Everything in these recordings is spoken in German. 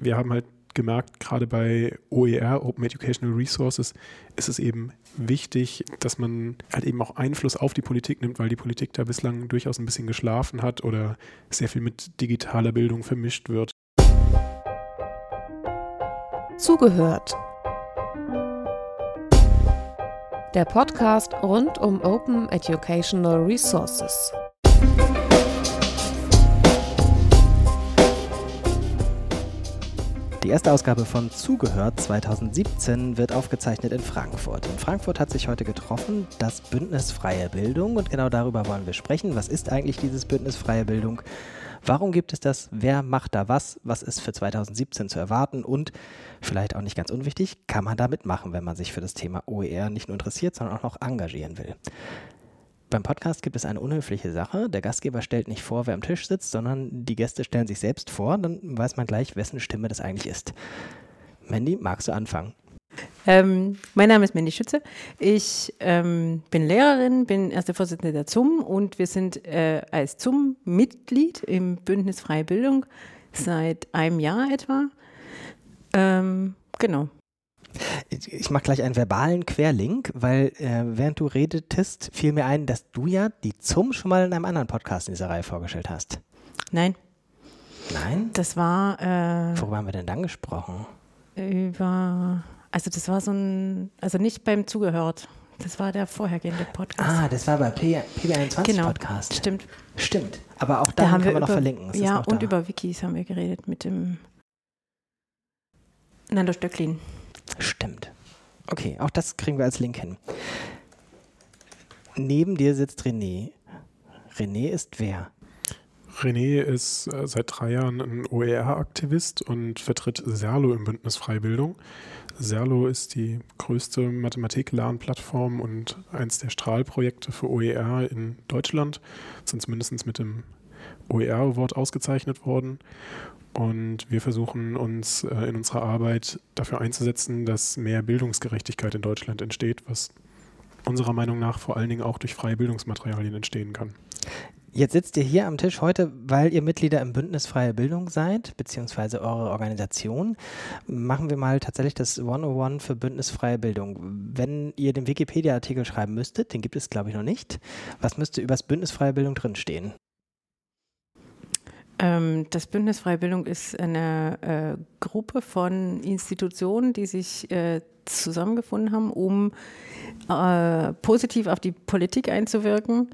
Wir haben halt gemerkt, gerade bei OER, Open Educational Resources, ist es eben wichtig, dass man halt eben auch Einfluss auf die Politik nimmt, weil die Politik da bislang durchaus ein bisschen geschlafen hat oder sehr viel mit digitaler Bildung vermischt wird. Zugehört. Der Podcast rund um Open Educational Resources. Die erste Ausgabe von Zugehört 2017 wird aufgezeichnet in Frankfurt. In Frankfurt hat sich heute getroffen das Bündnis Freie Bildung und genau darüber wollen wir sprechen. Was ist eigentlich dieses Bündnis Freie Bildung? Warum gibt es das? Wer macht da was? Was ist für 2017 zu erwarten? Und vielleicht auch nicht ganz unwichtig, kann man da mitmachen, wenn man sich für das Thema OER nicht nur interessiert, sondern auch noch engagieren will? Beim Podcast gibt es eine unhöfliche Sache. Der Gastgeber stellt nicht vor, wer am Tisch sitzt, sondern die Gäste stellen sich selbst vor. Dann weiß man gleich, wessen Stimme das eigentlich ist. Mandy, magst du anfangen? Ähm, mein Name ist Mandy Schütze. Ich ähm, bin Lehrerin, bin erste Vorsitzende der ZUM und wir sind äh, als ZUM Mitglied im Bündnis Freie Bildung seit einem Jahr etwa. Ähm, genau. Ich mache gleich einen verbalen Querlink, weil äh, während du redetest, fiel mir ein, dass du ja die ZUM schon mal in einem anderen Podcast in dieser Reihe vorgestellt hast. Nein. Nein? Das war. Äh, Worüber haben wir denn dann gesprochen? Über. Also, das war so ein. Also, nicht beim Zugehört. Das war der vorhergehende Podcast. Ah, das war bei P PB21 genau, Podcast. Stimmt. Stimmt. Aber auch da, haben wir man noch über- verlinken. Es ist Ja, noch und da. über Wikis haben wir geredet mit dem Nando Stöcklin. Stimmt. Okay, auch das kriegen wir als Link hin. Neben dir sitzt René. René ist wer? René ist äh, seit drei Jahren ein OER-Aktivist und vertritt Serlo im Bündnis Freibildung. Serlo ist die größte Mathematik-Lernplattform und eins der Strahlprojekte für OER in Deutschland. Sind zumindest mit dem OER-Award ausgezeichnet worden. Und wir versuchen uns äh, in unserer Arbeit dafür einzusetzen, dass mehr Bildungsgerechtigkeit in Deutschland entsteht, was unserer Meinung nach vor allen Dingen auch durch freie Bildungsmaterialien entstehen kann. Jetzt sitzt ihr hier am Tisch heute, weil ihr Mitglieder im Bündnis Freie Bildung seid, beziehungsweise eure Organisation. Machen wir mal tatsächlich das 101 für Bündnis Freie Bildung. Wenn ihr den Wikipedia-Artikel schreiben müsstet, den gibt es glaube ich noch nicht, was müsste über das Bündnis Freie Bildung drinstehen? Ähm, das Bündnis Freie Bildung ist eine äh, Gruppe von Institutionen, die sich äh, zusammengefunden haben, um äh, positiv auf die Politik einzuwirken.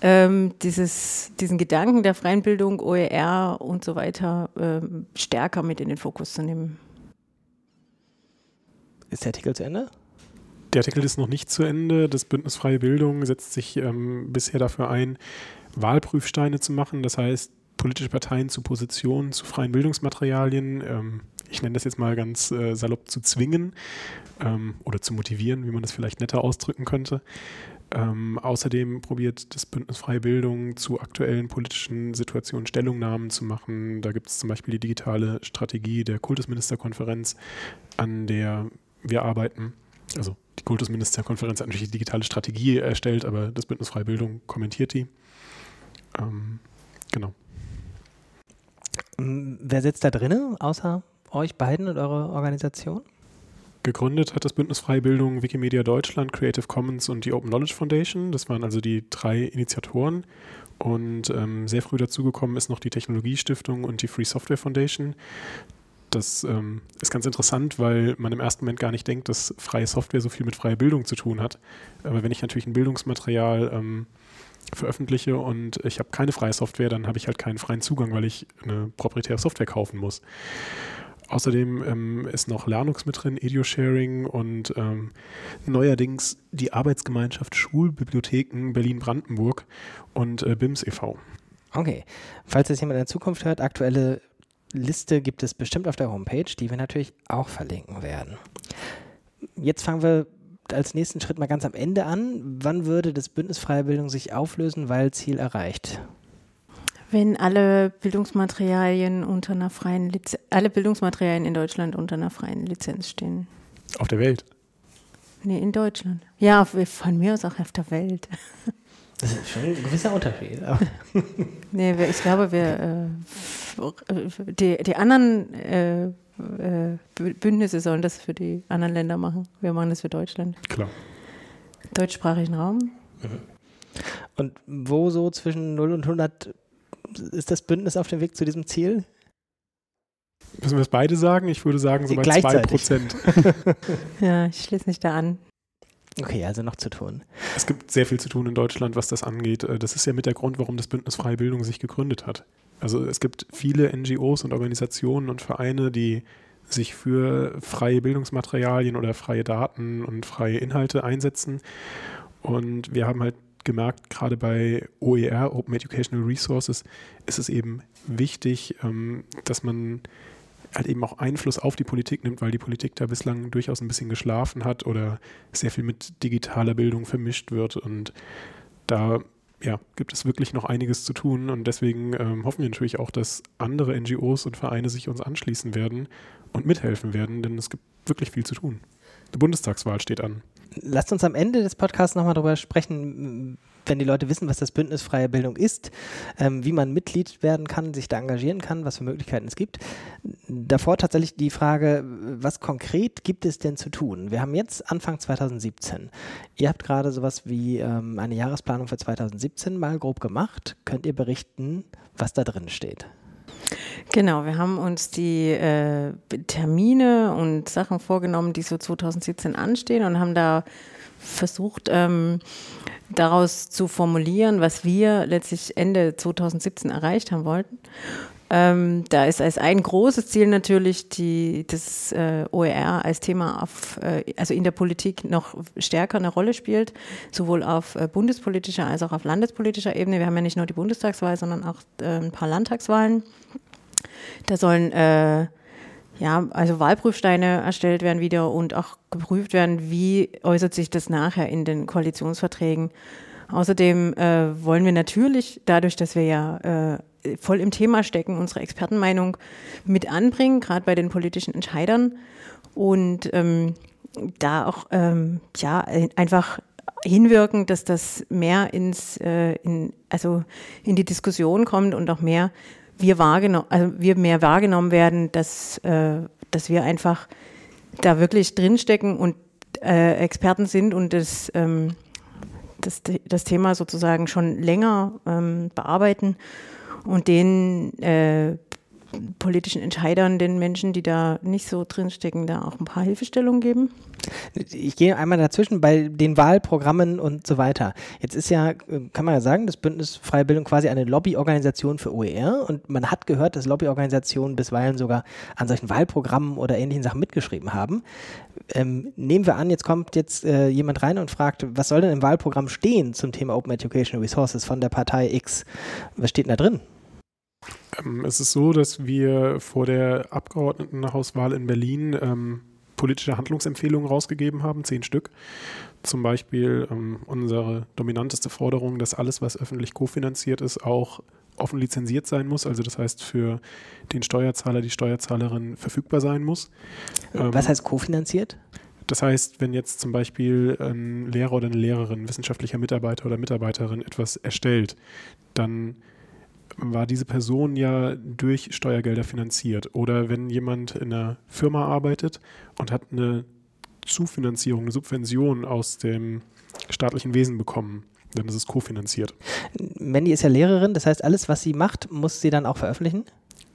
Ähm, dieses, diesen Gedanken der freien Bildung, OER und so weiter ähm, stärker mit in den Fokus zu nehmen. Ist der Artikel zu Ende? Der Artikel ist noch nicht zu Ende. Das Bündnis Freie Bildung setzt sich ähm, bisher dafür ein, Wahlprüfsteine zu machen. Das heißt, politische Parteien zu Positionen, zu freien Bildungsmaterialien, ähm, ich nenne das jetzt mal ganz äh, salopp, zu zwingen ähm, oder zu motivieren, wie man das vielleicht netter ausdrücken könnte. Ähm, außerdem probiert das Bündnis Freie Bildung zu aktuellen politischen Situationen Stellungnahmen zu machen. Da gibt es zum Beispiel die digitale Strategie der Kultusministerkonferenz, an der wir arbeiten. Also die Kultusministerkonferenz hat natürlich die digitale Strategie erstellt, aber das Bündnis Freie Bildung kommentiert die. Ähm, genau. M, Wer sitzt da drinnen, außer euch beiden und eurer Organisation? Gegründet hat das Bündnis Freie Bildung Wikimedia Deutschland, Creative Commons und die Open Knowledge Foundation. Das waren also die drei Initiatoren. Und ähm, sehr früh dazugekommen ist noch die Technologiestiftung und die Free Software Foundation. Das ähm, ist ganz interessant, weil man im ersten Moment gar nicht denkt, dass freie Software so viel mit freier Bildung zu tun hat. Aber wenn ich natürlich ein Bildungsmaterial ähm, veröffentliche und ich habe keine freie Software, dann habe ich halt keinen freien Zugang, weil ich eine proprietäre Software kaufen muss. Außerdem ähm, ist noch Lernux mit drin, Edu-Sharing und ähm, neuerdings die Arbeitsgemeinschaft Schulbibliotheken Berlin-Brandenburg und äh, BIMS e.V. Okay. Falls das jemand in der Zukunft hört, aktuelle Liste gibt es bestimmt auf der Homepage, die wir natürlich auch verlinken werden. Jetzt fangen wir als nächsten Schritt mal ganz am Ende an. Wann würde das Bündnis Freie Bildung sich auflösen, weil Ziel erreicht? Wenn alle Bildungsmaterialien unter einer freien Lizenz, alle Bildungsmaterialien in Deutschland unter einer freien Lizenz stehen. Auf der Welt. Nee, in Deutschland. Ja, von mir aus auch auf der Welt. Das ist schon ein gewisser Unterschied. nee, ich glaube, wir äh, die, die anderen äh, äh, Bündnisse sollen das für die anderen Länder machen. Wir machen das für Deutschland. Klar. Deutschsprachigen Raum. Und wo so zwischen 0 und 100 ist das Bündnis auf dem Weg zu diesem Ziel? Müssen wir es beide sagen? Ich würde sagen, so bei 2%. ja, ich schließe mich da an. Okay, also noch zu tun. Es gibt sehr viel zu tun in Deutschland, was das angeht. Äh, das ist ja mit der Grund, warum das Bündnis Freie Bildung sich gegründet hat. Also es gibt viele NGOs und Organisationen und Vereine, die sich für freie Bildungsmaterialien oder freie Daten und freie Inhalte einsetzen. Und wir haben halt gemerkt, gerade bei OER, Open Educational Resources, ist es eben wichtig, ähm, dass man halt eben auch Einfluss auf die Politik nimmt, weil die Politik da bislang durchaus ein bisschen geschlafen hat oder sehr viel mit digitaler Bildung vermischt wird. Und da ja, gibt es wirklich noch einiges zu tun. Und deswegen ähm, hoffen wir natürlich auch, dass andere NGOs und Vereine sich uns anschließen werden und mithelfen werden, denn es gibt wirklich viel zu tun. Die Bundestagswahl steht an. Lasst uns am Ende des Podcasts nochmal darüber sprechen, wenn die Leute wissen, was das Bündnis Freie Bildung ist, ähm, wie man Mitglied werden kann, sich da engagieren kann, was für Möglichkeiten es gibt. Davor tatsächlich die Frage, was konkret gibt es denn zu tun? Wir haben jetzt Anfang 2017. Ihr habt gerade sowas wie ähm, eine Jahresplanung für 2017 mal grob gemacht. Könnt ihr berichten, was da drin steht? Genau, wir haben uns die äh, Termine und Sachen vorgenommen, die so 2017 anstehen und haben da versucht, ähm, daraus zu formulieren, was wir letztlich Ende 2017 erreicht haben wollten. Ähm, da ist als ein großes Ziel natürlich die, das äh, OER als Thema auf, äh, also in der Politik noch stärker eine Rolle spielt, sowohl auf äh, bundespolitischer als auch auf landespolitischer Ebene. Wir haben ja nicht nur die Bundestagswahl, sondern auch äh, ein paar Landtagswahlen. Da sollen äh, ja, also Wahlprüfsteine erstellt werden wieder und auch geprüft werden, wie äußert sich das nachher in den Koalitionsverträgen. Außerdem äh, wollen wir natürlich, dadurch, dass wir ja äh, voll im Thema stecken, unsere Expertenmeinung mit anbringen, gerade bei den politischen Entscheidern und ähm, da auch ähm, ja einfach hinwirken, dass das mehr ins äh, in, also in die Diskussion kommt und auch mehr wir wahrgenommen, also wir mehr wahrgenommen werden, dass, äh, dass wir einfach da wirklich drinstecken und äh, Experten sind und das, ähm, das, das Thema sozusagen schon länger ähm, bearbeiten und den äh, politischen Entscheidern, den Menschen, die da nicht so drinstecken, da auch ein paar Hilfestellungen geben? Ich gehe einmal dazwischen bei den Wahlprogrammen und so weiter. Jetzt ist ja, kann man ja sagen, das Bündnis Freie Bildung quasi eine Lobbyorganisation für OER und man hat gehört, dass Lobbyorganisationen bisweilen sogar an solchen Wahlprogrammen oder ähnlichen Sachen mitgeschrieben haben. Ähm, nehmen wir an, jetzt kommt jetzt äh, jemand rein und fragt, was soll denn im Wahlprogramm stehen zum Thema Open Educational Resources von der Partei X? Was steht denn da drin? Ähm, es ist so, dass wir vor der Abgeordnetenhauswahl in Berlin ähm, politische Handlungsempfehlungen rausgegeben haben, zehn Stück. Zum Beispiel ähm, unsere dominanteste Forderung, dass alles, was öffentlich kofinanziert ist, auch offen lizenziert sein muss. Also das heißt, für den Steuerzahler, die Steuerzahlerin verfügbar sein muss. Was ähm, heißt kofinanziert? Das heißt, wenn jetzt zum Beispiel ein Lehrer oder eine Lehrerin, wissenschaftlicher Mitarbeiter oder Mitarbeiterin etwas erstellt, dann war diese Person ja durch Steuergelder finanziert. Oder wenn jemand in einer Firma arbeitet und hat eine Zufinanzierung, eine Subvention aus dem staatlichen Wesen bekommen, dann ist es kofinanziert. Mandy ist ja Lehrerin, das heißt, alles, was sie macht, muss sie dann auch veröffentlichen?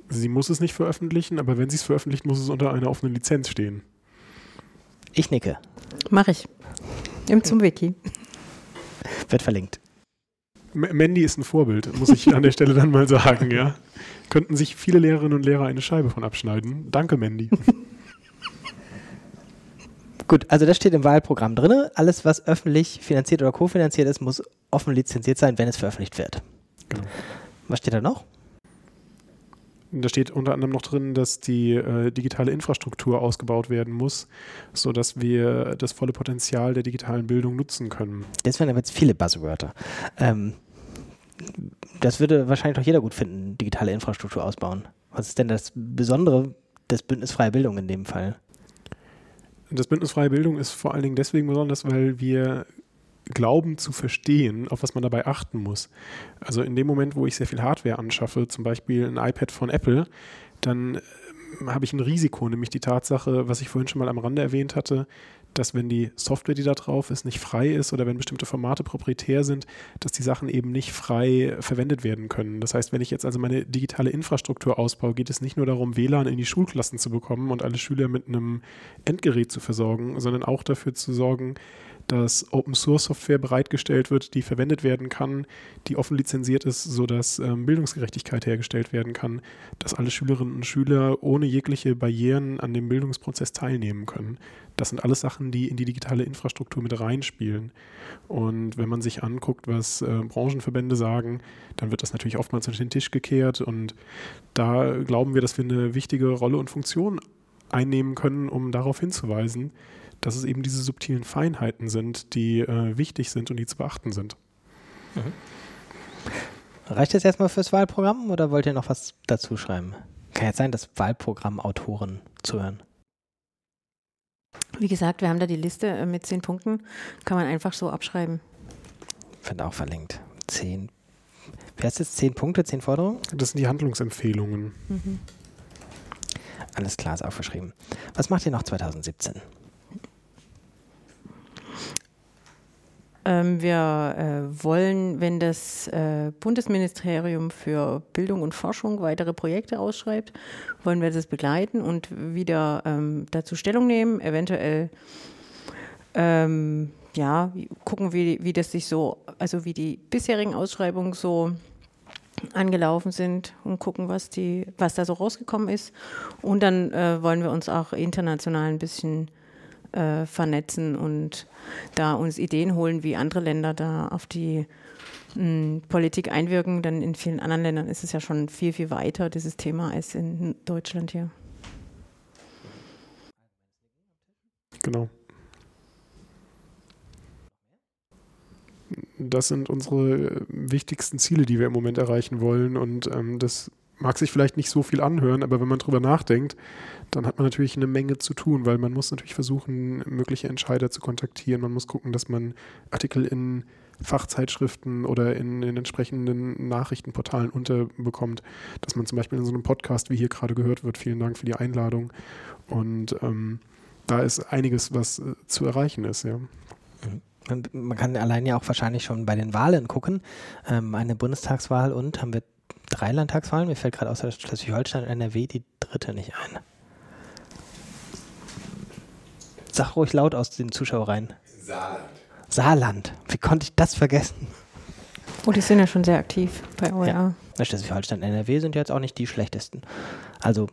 Sie muss es nicht veröffentlichen, aber wenn sie es veröffentlicht, muss es unter einer offenen Lizenz stehen. Ich nicke. Mache ich. Im zum Wiki. Wird verlinkt. Mandy ist ein Vorbild, muss ich an der Stelle dann mal sagen, ja. Könnten sich viele Lehrerinnen und Lehrer eine Scheibe von abschneiden. Danke, Mandy. Gut, also das steht im Wahlprogramm drin. Alles, was öffentlich finanziert oder kofinanziert ist, muss offen lizenziert sein, wenn es veröffentlicht wird. Genau. Was steht da noch? Da steht unter anderem noch drin, dass die äh, digitale Infrastruktur ausgebaut werden muss, sodass wir das volle Potenzial der digitalen Bildung nutzen können. Das wären aber jetzt viele Buzzwörter. Ähm, das würde wahrscheinlich doch jeder gut finden, digitale Infrastruktur ausbauen. Was ist denn das Besondere des Bündnis Freie Bildung in dem Fall? Das Bündnis Freie Bildung ist vor allen Dingen deswegen besonders, weil wir glauben zu verstehen, auf was man dabei achten muss. Also in dem Moment, wo ich sehr viel Hardware anschaffe, zum Beispiel ein iPad von Apple, dann ähm, habe ich ein Risiko, nämlich die Tatsache, was ich vorhin schon mal am Rande erwähnt hatte, dass wenn die Software, die da drauf ist, nicht frei ist oder wenn bestimmte Formate proprietär sind, dass die Sachen eben nicht frei verwendet werden können. Das heißt, wenn ich jetzt also meine digitale Infrastruktur ausbaue, geht es nicht nur darum, WLAN in die Schulklassen zu bekommen und alle Schüler mit einem Endgerät zu versorgen, sondern auch dafür zu sorgen, dass Open Source Software bereitgestellt wird, die verwendet werden kann, die offen lizenziert ist, sodass ähm, Bildungsgerechtigkeit hergestellt werden kann, dass alle Schülerinnen und Schüler ohne jegliche Barrieren an dem Bildungsprozess teilnehmen können. Das sind alles Sachen, die in die digitale Infrastruktur mit reinspielen. Und wenn man sich anguckt, was äh, Branchenverbände sagen, dann wird das natürlich oftmals unter den Tisch gekehrt. Und da glauben wir, dass wir eine wichtige Rolle und Funktion einnehmen können, um darauf hinzuweisen, dass es eben diese subtilen Feinheiten sind, die äh, wichtig sind und die zu beachten sind. Mhm. Reicht das erstmal fürs Wahlprogramm oder wollt ihr noch was dazu schreiben? Kann jetzt sein, dass Wahlprogrammautoren zuhören. Wie gesagt, wir haben da die Liste äh, mit zehn Punkten. Kann man einfach so abschreiben. Wird auch verlinkt. Zehn. Wie heißt es? Zehn Punkte, zehn Forderungen? Das sind die Handlungsempfehlungen. Mhm. Alles klar, ist aufgeschrieben. Was macht ihr noch 2017? Wir äh, wollen, wenn das äh, Bundesministerium für Bildung und Forschung weitere Projekte ausschreibt, wollen wir das begleiten und wieder ähm, dazu Stellung nehmen, eventuell ähm, ja, gucken, wie, wie das sich so, also wie die bisherigen Ausschreibungen so angelaufen sind und gucken, was die, was da so rausgekommen ist. Und dann äh, wollen wir uns auch international ein bisschen äh, vernetzen und da uns Ideen holen, wie andere Länder da auf die mh, hm, Politik einwirken. Denn in vielen anderen Ländern ist es ja schon viel, viel weiter, dieses Thema, als in Deutschland hier. Genau. Das sind unsere wichtigsten Ziele, die wir im Moment erreichen wollen. Und ähm, das mag sich vielleicht nicht so viel anhören, aber wenn man drüber nachdenkt, dann hat man natürlich eine Menge zu tun, weil man muss natürlich versuchen, mögliche Entscheider zu kontaktieren. Man muss gucken, dass man Artikel in Fachzeitschriften oder in, in entsprechenden Nachrichtenportalen unterbekommt, dass man zum Beispiel in so einem Podcast, wie hier gerade gehört wird, vielen Dank für die Einladung. Und ähm, da ist einiges, was äh, zu erreichen ist, ja. Man kann allein ja auch wahrscheinlich schon bei den Wahlen gucken. Ähm, eine Bundestagswahl und haben wir drei Landtagswahlen. Mir fällt gerade außer Schleswig-Holstein und NRW die dritte nicht ein. Sag ruhig laut aus den Zuschauereien. Saarland. Saarland. Wie konnte ich das vergessen? Oh, die sind ja schon sehr aktiv bei OER. Ja. Schleswig-Holstein und NRW sind jetzt auch nicht die schlechtesten. Also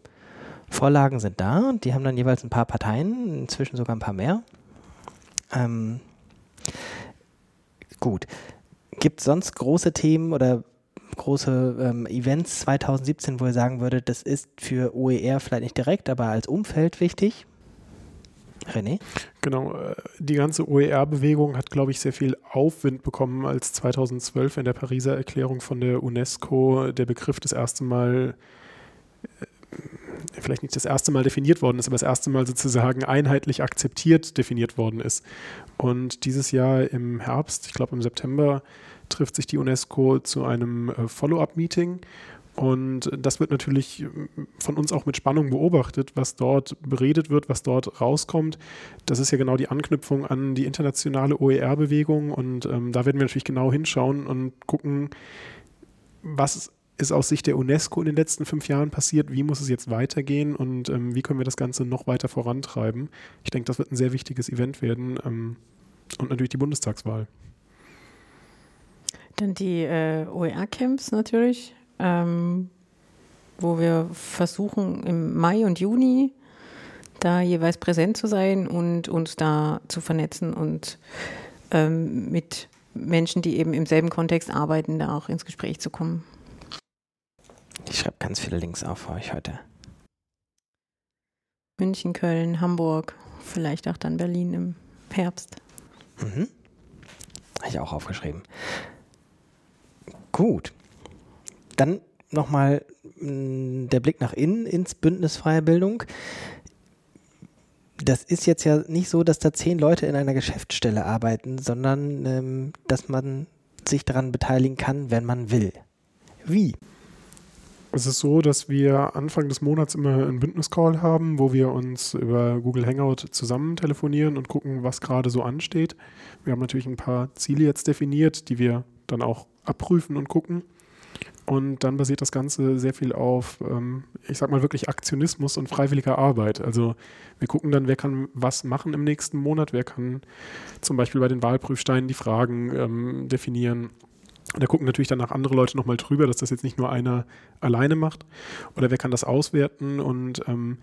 Vorlagen sind da und die haben dann jeweils ein paar Parteien, inzwischen sogar ein paar mehr. Ähm, gut. Gibt es sonst große Themen oder große ähm, Events 2017, wo ihr sagen würdet, das ist für OER vielleicht nicht direkt, aber als Umfeld wichtig? René? Genau, äh, die ganze OER-Bewegung hat, glaube ich, sehr viel Aufwind bekommen, als 2012 in der Pariser Erklärung von der UNESCO der Begriff das erste Mal, äh, vielleicht nicht das erste Mal definiert worden ist, aber das erste Mal sozusagen einheitlich akzeptiert definiert worden ist. Und dieses Jahr im Herbst, ich glaube im September, trifft sich die UNESCO zu einem äh, Follow-up-Meeting. Und das wird natürlich von uns auch mit Spannung beobachtet, was dort beredet wird, was dort rauskommt. Das ist ja genau die Anknüpfung an die internationale OER-Bewegung. Und ähm, da werden wir natürlich genau hinschauen und gucken, was ist aus Sicht der UNESCO in den letzten fünf Jahren passiert, wie muss es jetzt weitergehen und ähm, wie können wir das Ganze noch weiter vorantreiben. Ich denke, das wird ein sehr wichtiges Event werden ähm, und natürlich die Bundestagswahl. Dann die äh, OER-Camps natürlich, ähm, wo wir versuchen im Mai und Juni da jeweils präsent zu sein und uns da zu vernetzen und ähm, mit Menschen, die eben im selben Kontext arbeiten, da auch ins Gespräch zu kommen. Ich schreibe ganz viele Links auf für euch heute. München, Köln, Hamburg, vielleicht auch dann Berlin im Herbst. Mhm. Habe ich auch aufgeschrieben. Gut. Dann nochmal mm, der Blick nach innen ins Bündnis Freie Bildung. das ist jetzt ja nicht so, dass da zehn Leute in einer Geschäftsstelle arbeiten, sondern ähm, dass man sich daran beteiligen kann, wenn man will. Wie? Es ist so, dass wir Anfang des Monats immer einen Bündniscall haben, wo wir uns über Google Hangout zusammen telefonieren und gucken, was gerade so ansteht. Wir haben natürlich ein paar Ziele jetzt definiert, die wir dann auch abprüfen und gucken. Und dann basiert das Ganze sehr viel auf, ähm, ich sag mal wirklich Aktionismus und freiwilliger Arbeit. Also wir gucken dann, wer kann was machen im nächsten Monat, wer kann zum Beispiel bei den Wahlprüfsteinen die Fragen ähm, definieren da gucken natürlich danach andere Leute nochmal drüber, dass das jetzt nicht nur einer alleine macht. Oder wer kann das auswerten? Und ähm,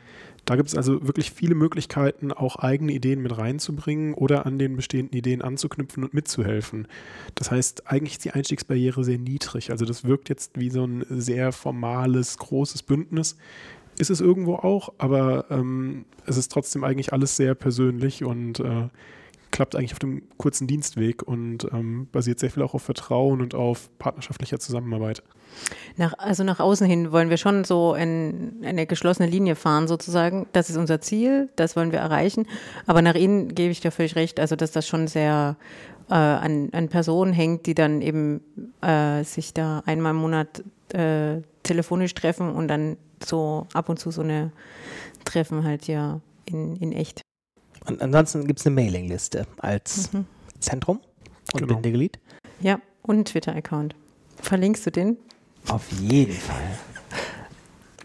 da gibt es also wirklich viele Möglichkeiten, auch eigene Ideen mit reinzubringen oder an den bestehenden Ideen anzuknüpfen und mitzuhelfen. Das heißt, eigentlich ist die Einstiegsbarriere sehr niedrig. Also das wirkt jetzt wie so ein sehr formales, großes Bündnis. Ist es irgendwo auch, aber ähm, es ist trotzdem eigentlich alles sehr persönlich und äh, klappt eigentlich auf dem kurzen Dienstweg und ähm, basiert sehr viel auch auf Vertrauen und auf partnerschaftlicher Zusammenarbeit. Nach, also nach außen hin wollen wir schon so ein, eine geschlossene Linie fahren sozusagen. Das ist unser Ziel, das wollen wir erreichen. Aber nach innen gebe ich dir völlig recht, also dass das schon sehr äh, an, an Personen hängt, die dann eben äh, sich da einmal im Monat äh, telefonisch treffen und dann so ab und zu so eine Treffen halt ja in, in echt. Und ansonsten gibt es eine Mailingliste als mhm. Zentrum und genau. Bindeglied. Ja, und einen Twitter-Account. Verlinkst du den? Auf jeden Fall.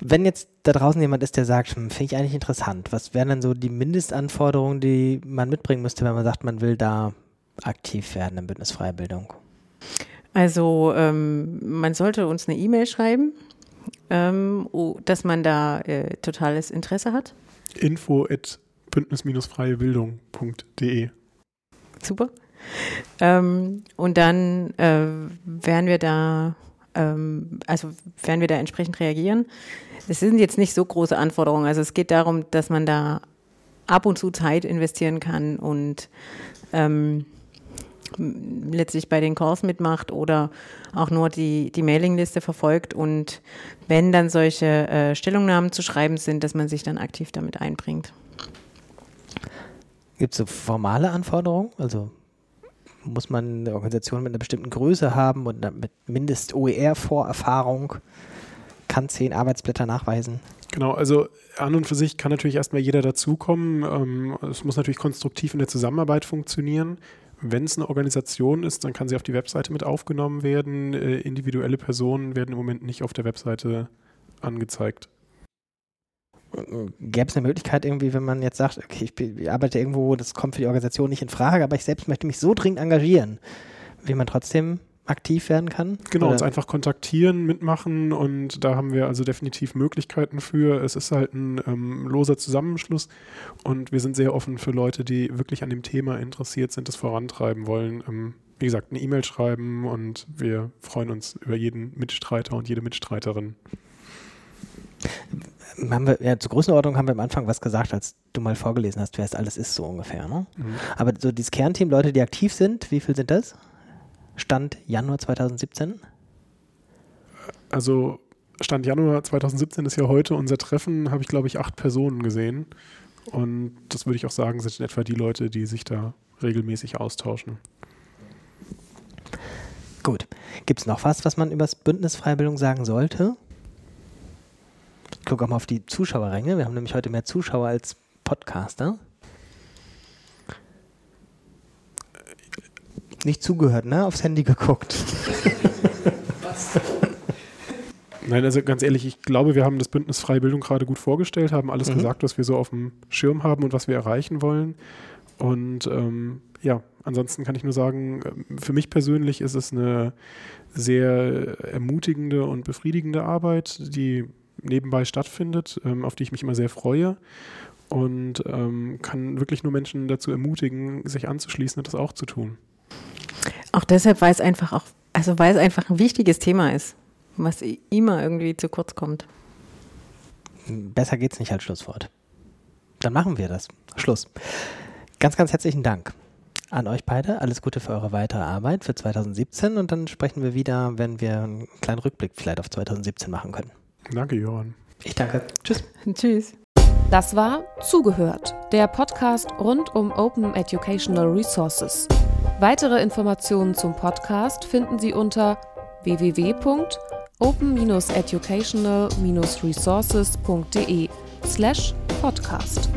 Wenn jetzt da draußen jemand ist, der sagt, hm, finde ich eigentlich interessant, was wären denn so die Mindestanforderungen, die man mitbringen müsste, wenn man sagt, man will da aktiv werden im Bündnis Freie Bildung? Also ähm, man sollte uns eine E-Mail schreiben, ähm, dass man da äh, totales Interesse hat. Info at bündnis-freiebildung.de. Super. Ähm, und dann äh, werden wir da, ähm, also werden wir da entsprechend reagieren. Es sind jetzt nicht so große Anforderungen. Also es geht darum, dass man da ab und zu Zeit investieren kann und ähm, letztlich bei den Calls mitmacht oder auch nur die, die Mailingliste verfolgt und wenn dann solche äh, Stellungnahmen zu schreiben sind, dass man sich dann aktiv damit einbringt. Gibt es so formale Anforderungen? Also muss man eine Organisation mit einer bestimmten Größe haben und mit mindest OER-Vorerfahrung, kann zehn Arbeitsblätter nachweisen? Genau, also an und für sich kann natürlich erstmal jeder dazukommen. Ähm, es muss natürlich konstruktiv in der Zusammenarbeit funktionieren. Wenn es eine Organisation ist, dann kann sie auf die Webseite mit aufgenommen werden. Äh, individuelle Personen werden im Moment nicht auf der Webseite angezeigt. Gäbe es eine Möglichkeit irgendwie, wenn man jetzt sagt, okay, ich, arbeite irgendwo, das kommt für die Organisation nicht in Frage, aber ich selbst möchte mich so dringend engagieren, wie man trotzdem aktiv werden kann? Genau, oder? uns einfach kontaktieren, mitmachen und da haben wir also definitiv Möglichkeiten für. Es ist halt ein ähm, loser Zusammenschluss und wir sind sehr offen für Leute, die wirklich an dem Thema interessiert sind, das vorantreiben wollen. Ähm, wie gesagt, eine E-Mail schreiben und wir freuen uns über jeden Mitstreiter und jede Mitstreiterin haben wir, ja, zur Größenordnung haben wir am Anfang was gesagt, als du mal vorgelesen hast, wer es alles ist, so ungefähr. Ne? Mhm. Aber so dieses Kernteam, Leute, die aktiv sind, wie viel sind das? Stand Januar 2017? Also Stand Januar 2017 ist ja heute unser Treffen, habe ich glaube ich acht Personen gesehen. Und das würde ich auch sagen, sind in etwa die Leute, die sich da regelmäßig austauschen. Gut. Gibt es noch was, was man über das Bündnis Freibildung sagen sollte? Gucke auch mal auf die Zuschauerränge. Wir haben nämlich heute mehr Zuschauer als Podcaster. Nicht zugehört, ne? Aufs Handy geguckt. Was? Nein, also ganz ehrlich, ich glaube, wir haben das Bündnis Freie Bildung gerade gut vorgestellt, haben alles mhm. gesagt, was wir so auf dem Schirm haben und was wir erreichen wollen. Und ähm, ja, ansonsten kann ich nur sagen, für mich persönlich ist es eine sehr ermutigende und befriedigende Arbeit, die nebenbei stattfindet, ähm, auf die ich mich immer sehr freue und ähm, kann wirklich nur Menschen dazu ermutigen, sich anzuschließen und das auch zu tun. Auch deshalb, weil es einfach auch, also weil es einfach ein wichtiges Thema ist, was immer irgendwie zu kurz kommt. Besser geht's nicht als Schlusswort. Dann machen wir das. Schluss. Ganz, ganz herzlichen Dank an euch beide. Alles Gute für eure weitere Arbeit für 2017 und dann sprechen wir wieder, wenn wir einen kleinen Rückblick vielleicht auf 2017 machen können. Danke, Johann. Ich danke. Tschüss. Tschüss. Das war Zugehört, der Podcast rund um Open Educational Resources. Weitere Informationen zum Podcast finden Sie unter www.open-educational-resources.de slash podcast.